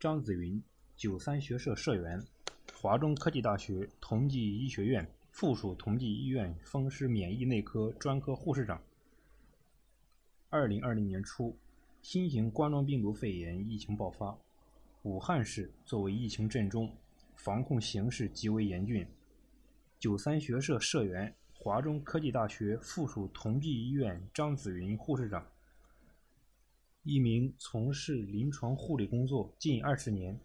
张子云，九三学社社员，华中科技大学同济医学院附属同济医院风湿免疫内科专科护士长。二零二零年初，新型冠状病毒肺炎疫情爆发，武汉市作为疫情震中，防控形势极为严峻。九三学社社员，华中科技大学附属同济医院张子云护士长。一名从事临床护理工作近二十年、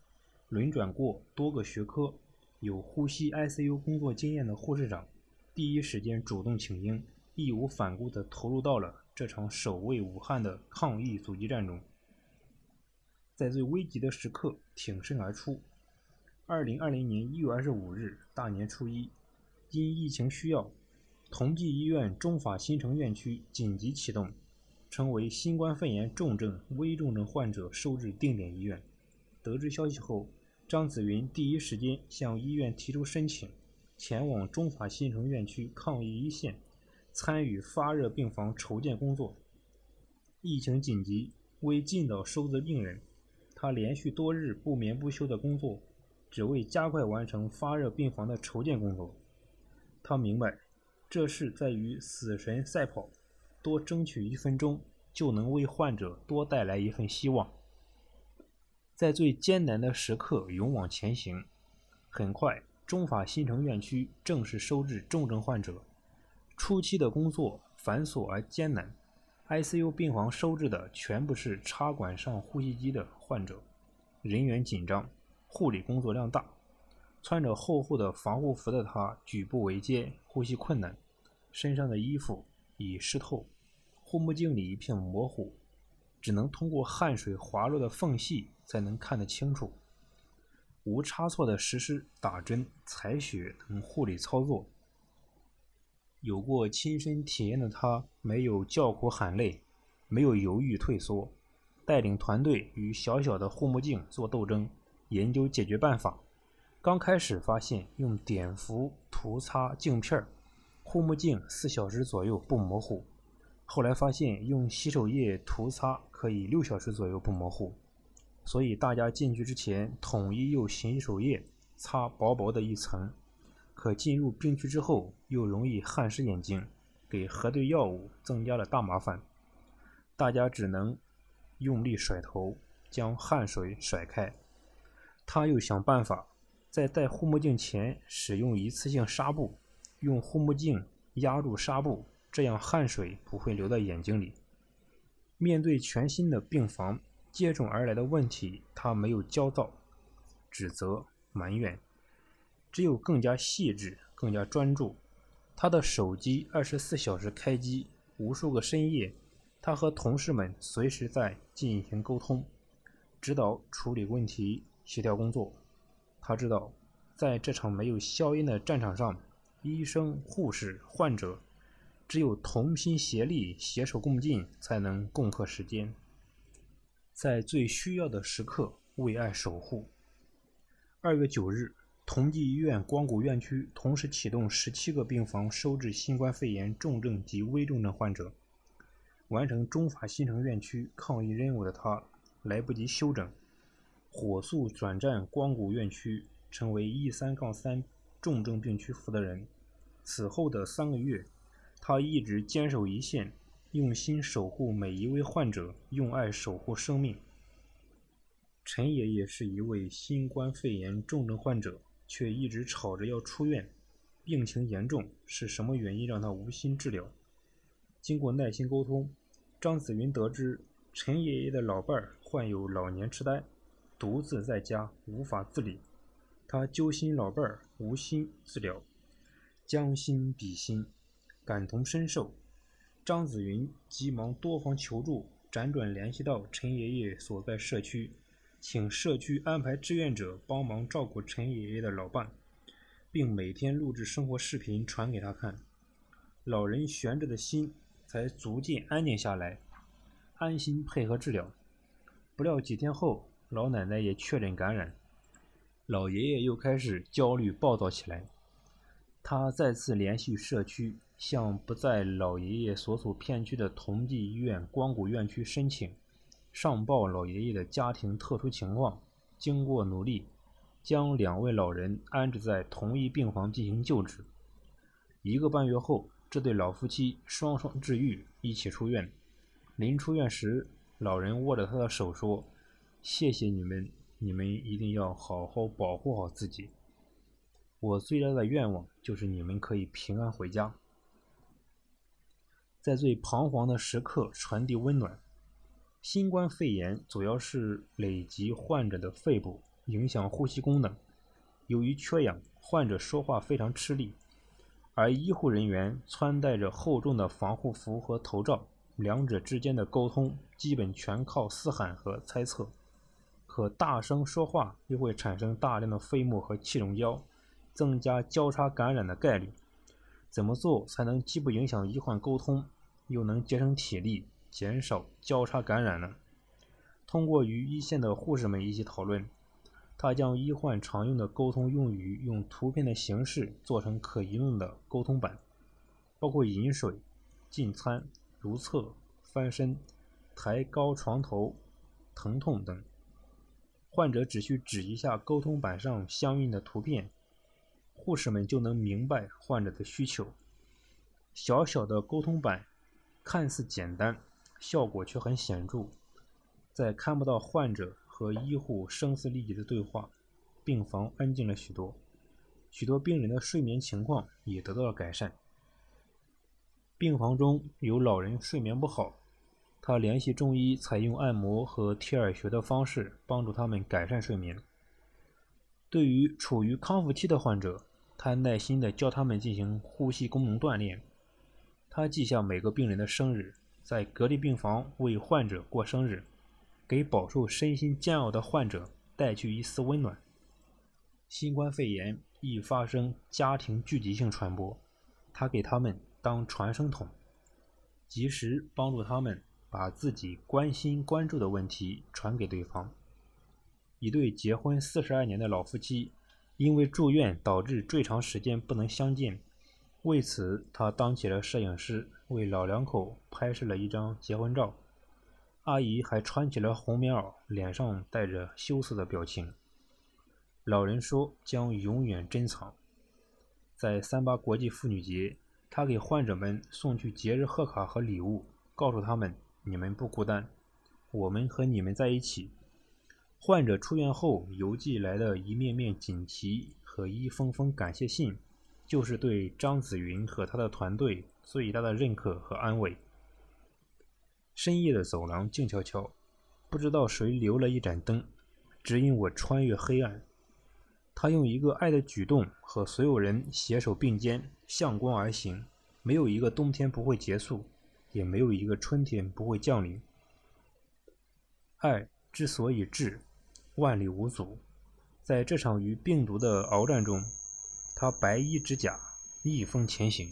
轮转过多个学科、有呼吸 ICU 工作经验的护士长，第一时间主动请缨，义无反顾地投入到了这场守卫武汉的抗疫阻击战中，在最危急的时刻挺身而出。二零二零年一月二十五日大年初一，因疫情需要，同济医院中法新城院区紧急启动。成为新冠肺炎重症、危重症患者收治定点医院。得知消息后，张子云第一时间向医院提出申请，前往中法新城院区抗疫一线，参与发热病房筹建工作。疫情紧急，为尽早收治病人，他连续多日不眠不休的工作，只为加快完成发热病房的筹建工作。他明白，这是在与死神赛跑。多争取一分钟，就能为患者多带来一份希望。在最艰难的时刻勇往前行。很快，中法新城院区正式收治重症患者。初期的工作繁琐而艰难，ICU 病房收治的全部是插管上呼吸机的患者，人员紧张，护理工作量大。穿着厚厚的防护服的他举步维艰，呼吸困难，身上的衣服已湿透。护目镜里一片模糊，只能通过汗水滑落的缝隙才能看得清楚。无差错的实施打针、采血等护理操作。有过亲身体验的他，没有叫苦喊累，没有犹豫退缩，带领团队与小小的护目镜做斗争，研究解决办法。刚开始发现用碘伏涂擦镜片，护目镜四小时左右不模糊。后来发现用洗手液涂擦可以六小时左右不模糊，所以大家进去之前统一用洗手液擦薄薄的一层。可进入病区之后又容易汗湿眼睛，给核对药物增加了大麻烦。大家只能用力甩头，将汗水甩开。他又想办法在戴护目镜前使用一次性纱布，用护目镜压住纱布。这样汗水不会流到眼睛里。面对全新的病房接踵而来的问题，他没有焦躁、指责、埋怨，只有更加细致、更加专注。他的手机二十四小时开机，无数个深夜，他和同事们随时在进行沟通、指导、处理问题、协调工作。他知道，在这场没有硝烟的战场上，医生、护士、患者。只有同心协力、携手共进，才能共克时艰，在最需要的时刻为爱守护。二月九日，同济医院光谷院区同时启动十七个病房收治新冠肺炎重症及危重症患者。完成中法新城院区抗疫任务的他，来不及休整，火速转战光谷院区，成为 E 三杠三重症病区负责人。此后的三个月。他一直坚守一线，用心守护每一位患者，用爱守护生命。陈爷爷是一位新冠肺炎重症患者，却一直吵着要出院，病情严重，是什么原因让他无心治疗？经过耐心沟通，张子云得知陈爷爷的老伴儿患有老年痴呆，独自在家无法自理，他揪心老伴儿无心治疗，将心比心。感同身受，张子云急忙多方求助，辗转联系到陈爷爷所在社区，请社区安排志愿者帮忙照顾陈爷爷的老伴，并每天录制生活视频传给他看。老人悬着的心才逐渐安定下来，安心配合治疗。不料几天后，老奶奶也确诊感染，老爷爷又开始焦虑暴躁起来。他再次联系社区。向不在老爷爷所属片区的同济医院光谷院区申请，上报老爷爷的家庭特殊情况，经过努力，将两位老人安置在同一病房进行救治。一个半月后，这对老夫妻双双治愈，一起出院。临出院时，老人握着他的手说：“谢谢你们，你们一定要好好保护好自己。我最大的愿望就是你们可以平安回家。”在最彷徨的时刻传递温暖。新冠肺炎主要是累及患者的肺部，影响呼吸功能。由于缺氧，患者说话非常吃力，而医护人员穿戴着厚重的防护服和头罩，两者之间的沟通基本全靠嘶喊和猜测。可大声说话又会产生大量的飞沫和气溶胶，增加交叉感染的概率。怎么做才能既不影响医患沟通，又能节省体力？减少交叉感染呢？通过与一线的护士们一起讨论，他将医患常用的沟通用语用图片的形式做成可移动的沟通板，包括饮水、进餐、如厕、翻身、抬高床头、疼痛等。患者只需指一下沟通板上相应的图片，护士们就能明白患者的需求。小小的沟通板看似简单。效果却很显著，在看不到患者和医护声嘶力竭的对话，病房安静了许多，许多病人的睡眠情况也得到了改善。病房中有老人睡眠不好，他联系中医，采用按摩和贴耳穴的方式帮助他们改善睡眠。对于处于康复期的患者，他耐心地教他们进行呼吸功能锻炼。他记下每个病人的生日。在隔离病房为患者过生日，给饱受身心煎熬的患者带去一丝温暖。新冠肺炎易发生家庭聚集性传播，他给他们当传声筒，及时帮助他们把自己关心关注的问题传给对方。一对结婚四十二年的老夫妻，因为住院导致最长时间不能相见。为此，他当起了摄影师，为老两口拍摄了一张结婚照。阿姨还穿起了红棉袄，脸上带着羞涩的表情。老人说将永远珍藏。在三八国际妇女节，他给患者们送去节日贺卡和礼物，告诉他们：“你们不孤单，我们和你们在一起。”患者出院后邮寄来的一面面锦旗和一封封感谢信。就是对张子云和他的团队最大的认可和安慰。深夜的走廊静悄悄，不知道谁留了一盏灯，指引我穿越黑暗。他用一个爱的举动和所有人携手并肩，向光而行。没有一个冬天不会结束，也没有一个春天不会降临。爱之所以至，万里无阻。在这场与病毒的鏖战中。他白衣执甲，逆风前行。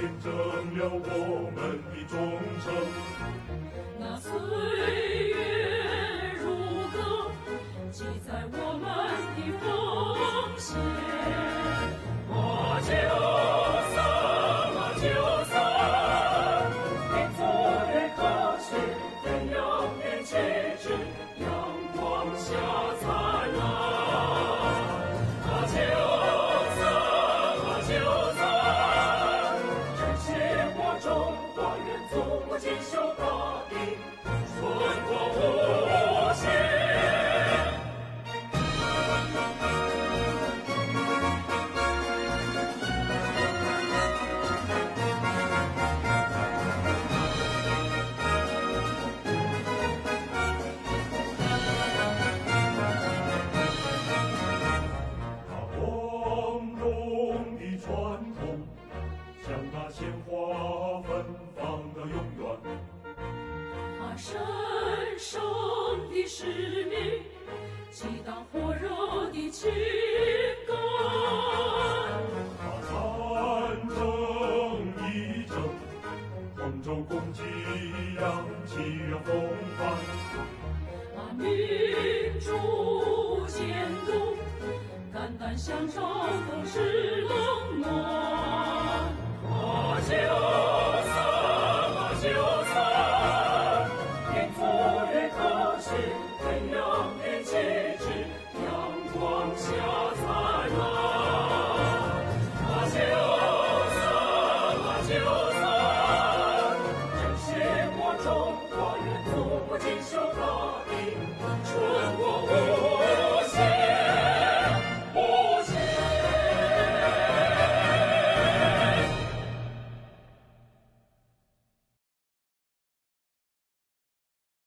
见证了我们的忠诚那岁月如歌记载我们的奉献啊就算啊就算民族的歌声飞扬的旗帜阳光下神圣的使命，激荡火热的情感。把战争一争，同舟共济扬起风帆。把民主监督，肝胆相照共事。